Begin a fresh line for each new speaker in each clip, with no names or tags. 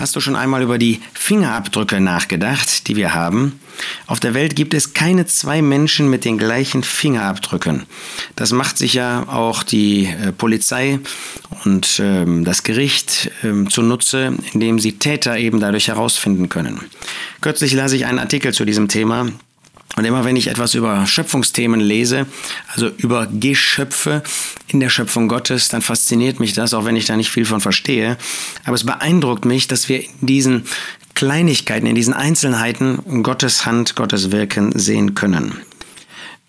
Hast du schon einmal über die Fingerabdrücke nachgedacht, die wir haben? Auf der Welt gibt es keine zwei Menschen mit den gleichen Fingerabdrücken. Das macht sich ja auch die äh, Polizei und ähm, das Gericht ähm, zunutze, indem sie Täter eben dadurch herausfinden können. Kürzlich las ich einen Artikel zu diesem Thema und immer wenn ich etwas über Schöpfungsthemen lese, also über Geschöpfe in der Schöpfung Gottes, dann fasziniert mich das, auch wenn ich da nicht viel von verstehe. Aber es beeindruckt mich, dass wir in diesen Kleinigkeiten, in diesen Einzelheiten Gottes Hand, Gottes Wirken sehen können.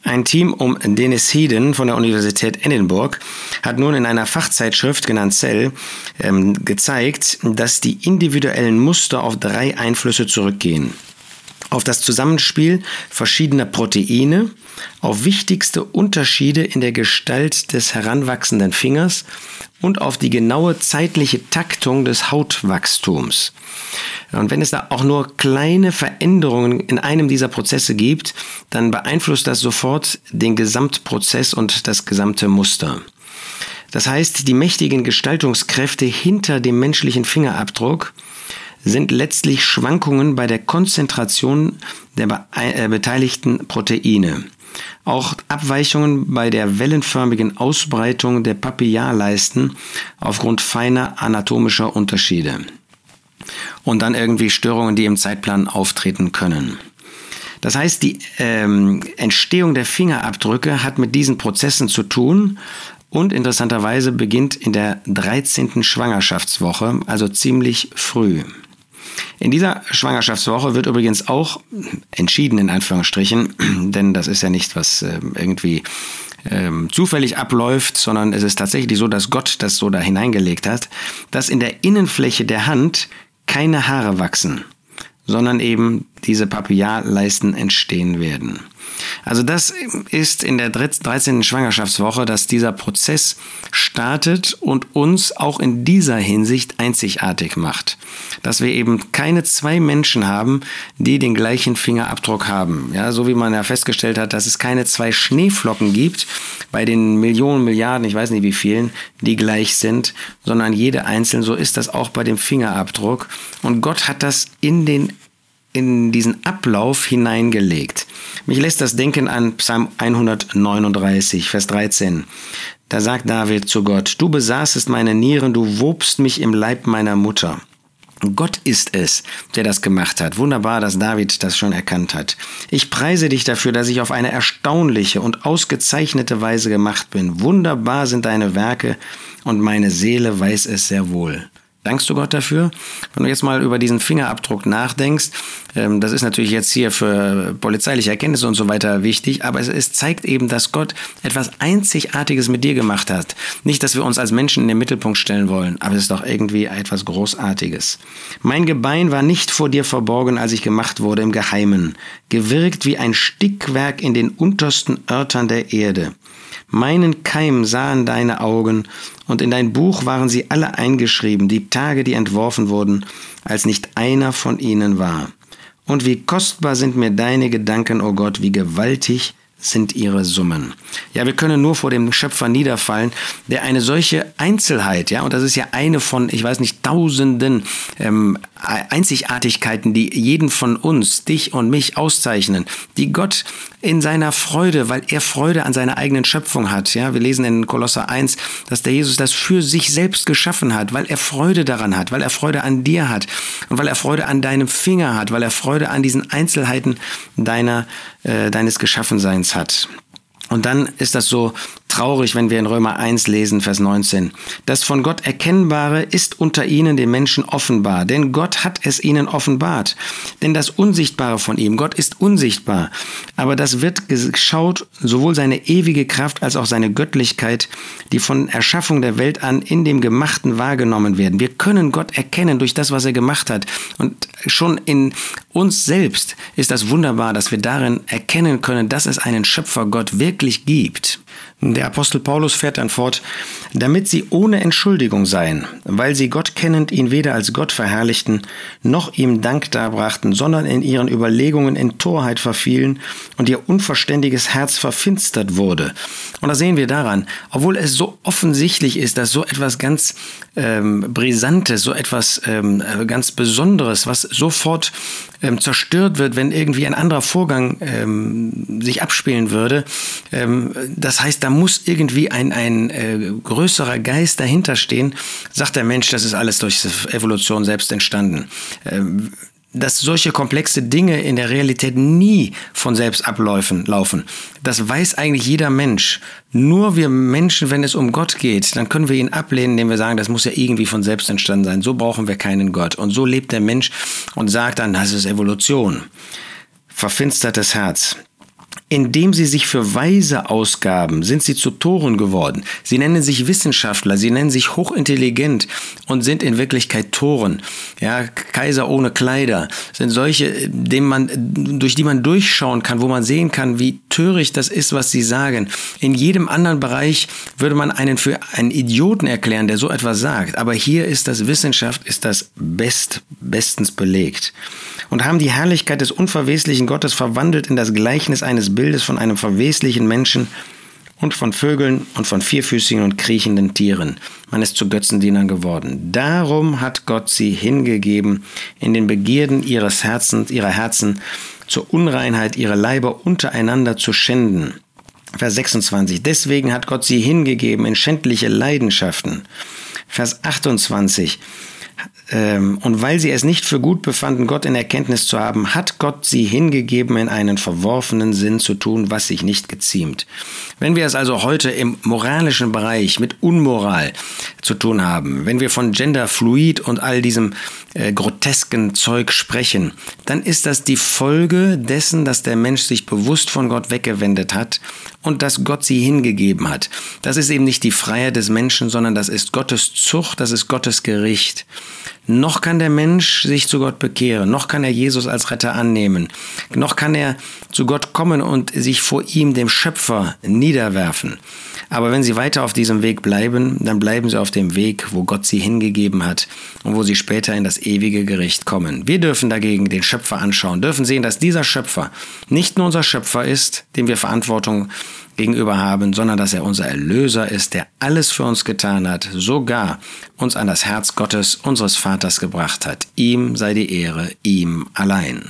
Ein Team um Dennis Heeden von der Universität Edinburgh hat nun in einer Fachzeitschrift genannt Cell ähm, gezeigt, dass die individuellen Muster auf drei Einflüsse zurückgehen auf das Zusammenspiel verschiedener Proteine, auf wichtigste Unterschiede in der Gestalt des heranwachsenden Fingers und auf die genaue zeitliche Taktung des Hautwachstums. Und wenn es da auch nur kleine Veränderungen in einem dieser Prozesse gibt, dann beeinflusst das sofort den Gesamtprozess und das gesamte Muster. Das heißt, die mächtigen Gestaltungskräfte hinter dem menschlichen Fingerabdruck sind letztlich Schwankungen bei der Konzentration der be äh, beteiligten Proteine. Auch Abweichungen bei der wellenförmigen Ausbreitung der Papillarleisten aufgrund feiner anatomischer Unterschiede. Und dann irgendwie Störungen, die im Zeitplan auftreten können. Das heißt, die ähm, Entstehung der Fingerabdrücke hat mit diesen Prozessen zu tun und interessanterweise beginnt in der 13. Schwangerschaftswoche, also ziemlich früh. In dieser Schwangerschaftswoche wird übrigens auch entschieden in Anführungsstrichen, denn das ist ja nicht, was äh, irgendwie ähm, zufällig abläuft, sondern es ist tatsächlich so, dass Gott das so da hineingelegt hat, dass in der Innenfläche der Hand keine Haare wachsen, sondern eben diese Papillarleisten entstehen werden. Also das ist in der 13. Schwangerschaftswoche, dass dieser Prozess startet und uns auch in dieser Hinsicht einzigartig macht. Dass wir eben keine zwei Menschen haben, die den gleichen Fingerabdruck haben. Ja, so wie man ja festgestellt hat, dass es keine zwei Schneeflocken gibt bei den Millionen, Milliarden, ich weiß nicht wie vielen, die gleich sind, sondern jede einzeln. So ist das auch bei dem Fingerabdruck. Und Gott hat das in den in diesen Ablauf hineingelegt. Mich lässt das denken an Psalm 139, Vers 13. Da sagt David zu Gott, du besaßest meine Nieren, du wobst mich im Leib meiner Mutter. Gott ist es, der das gemacht hat. Wunderbar, dass David das schon erkannt hat. Ich preise dich dafür, dass ich auf eine erstaunliche und ausgezeichnete Weise gemacht bin. Wunderbar sind deine Werke und meine Seele weiß es sehr wohl. Dankst du Gott dafür? Wenn du jetzt mal über diesen Fingerabdruck nachdenkst, ähm, das ist natürlich jetzt hier für polizeiliche Erkenntnisse und so weiter wichtig, aber es, es, zeigt eben, dass Gott etwas Einzigartiges mit dir gemacht hat. Nicht, dass wir uns als Menschen in den Mittelpunkt stellen wollen, aber es ist doch irgendwie etwas Großartiges. Mein Gebein war nicht vor dir verborgen, als ich gemacht wurde im Geheimen, gewirkt wie ein Stickwerk in den untersten Örtern der Erde. Meinen Keim sahen deine Augen, und in dein Buch waren sie alle eingeschrieben, die Tage, die entworfen wurden, als nicht einer von ihnen war. Und wie kostbar sind mir deine Gedanken, o oh Gott, wie gewaltig sind ihre Summen. Ja, wir können nur vor dem Schöpfer niederfallen, der eine solche Einzelheit, ja, und das ist ja eine von, ich weiß nicht, tausenden ähm, Einzigartigkeiten, die jeden von uns, dich und mich auszeichnen, die Gott in seiner Freude, weil er Freude an seiner eigenen Schöpfung hat. Ja, wir lesen in Kolosser 1, dass der Jesus das für sich selbst geschaffen hat, weil er Freude daran hat, weil er Freude an dir hat und weil er Freude an deinem Finger hat, weil er Freude an diesen Einzelheiten deiner, äh, deines Geschaffenseins hat. Und dann ist das so traurig, wenn wir in Römer 1 lesen, Vers 19. Das von Gott Erkennbare ist unter ihnen den Menschen offenbar, denn Gott hat es ihnen offenbart. Denn das Unsichtbare von ihm, Gott ist unsichtbar, aber das wird geschaut, sowohl seine ewige Kraft als auch seine Göttlichkeit, die von Erschaffung der Welt an in dem Gemachten wahrgenommen werden. Wir können Gott erkennen durch das, was er gemacht hat. Und schon in uns selbst ist das wunderbar, dass wir darin erkennen können, dass es einen Schöpfer Gott wirklich gibt. Der Der Apostel Paulus fährt dann fort, damit sie ohne Entschuldigung seien, weil sie Gott kennend ihn weder als Gott verherrlichten, noch ihm Dank darbrachten, sondern in ihren Überlegungen in Torheit verfielen und ihr unverständiges Herz verfinstert wurde. Und da sehen wir daran, obwohl es so offensichtlich ist, dass so etwas ganz ähm, Brisantes, so etwas ähm, ganz Besonderes, was sofort ähm, zerstört wird, wenn irgendwie ein anderer Vorgang ähm, sich abspielen würde, ähm, das heißt, da muss irgendwie ein, ein äh, größerer Geist dahinter stehen, sagt der Mensch, das ist alles durch Evolution selbst entstanden. Dass solche komplexe Dinge in der Realität nie von selbst abläufen, laufen. Das weiß eigentlich jeder Mensch. Nur wir Menschen, wenn es um Gott geht, dann können wir ihn ablehnen, indem wir sagen, das muss ja irgendwie von selbst entstanden sein. So brauchen wir keinen Gott. Und so lebt der Mensch und sagt dann, das ist Evolution. Verfinstertes Herz. Indem sie sich für Weise ausgaben, sind sie zu Toren geworden. Sie nennen sich Wissenschaftler, sie nennen sich hochintelligent und sind in Wirklichkeit Toren. Ja, Kaiser ohne Kleider sind solche, dem man, durch die man durchschauen kann, wo man sehen kann, wie töricht das ist, was sie sagen. In jedem anderen Bereich würde man einen für einen Idioten erklären, der so etwas sagt. Aber hier ist das Wissenschaft, ist das best, bestens belegt. Und haben die Herrlichkeit des unverweslichen Gottes verwandelt in das Gleichnis eines eines Bildes von einem verweslichen Menschen und von Vögeln und von vierfüßigen und kriechenden Tieren. Man ist zu Götzendienern geworden. Darum hat Gott sie hingegeben in den Begierden ihres Herzens, ihrer Herzen, zur Unreinheit ihrer Leiber untereinander zu schänden. Vers 26. Deswegen hat Gott sie hingegeben in schändliche Leidenschaften. Vers 28. Ähm, und weil sie es nicht für gut befanden, Gott in Erkenntnis zu haben, hat Gott sie hingegeben, in einen verworfenen Sinn zu tun, was sich nicht geziemt. Wenn wir es also heute im moralischen Bereich mit Unmoral zu tun haben, wenn wir von Genderfluid und all diesem äh, grotesken Zeug sprechen, dann ist das die Folge dessen, dass der Mensch sich bewusst von Gott weggewendet hat und dass Gott sie hingegeben hat. Das ist eben nicht die Freiheit des Menschen, sondern das ist Gottes Zucht, das ist Gottes Gericht. Noch kann der Mensch sich zu Gott bekehren, noch kann er Jesus als Retter annehmen, noch kann er zu Gott kommen und sich vor ihm, dem Schöpfer, niederwerfen. Aber wenn sie weiter auf diesem Weg bleiben, dann bleiben sie auf dem Weg, wo Gott sie hingegeben hat und wo sie später in das ewige Gericht kommen. Wir dürfen dagegen den Schöpfer anschauen, dürfen sehen, dass dieser Schöpfer nicht nur unser Schöpfer ist, dem wir Verantwortung gegenüber haben, sondern dass er unser Erlöser ist, der alles für uns getan hat, sogar uns an das Herz Gottes, unseres Vaters gebracht hat. Ihm sei die Ehre, ihm allein.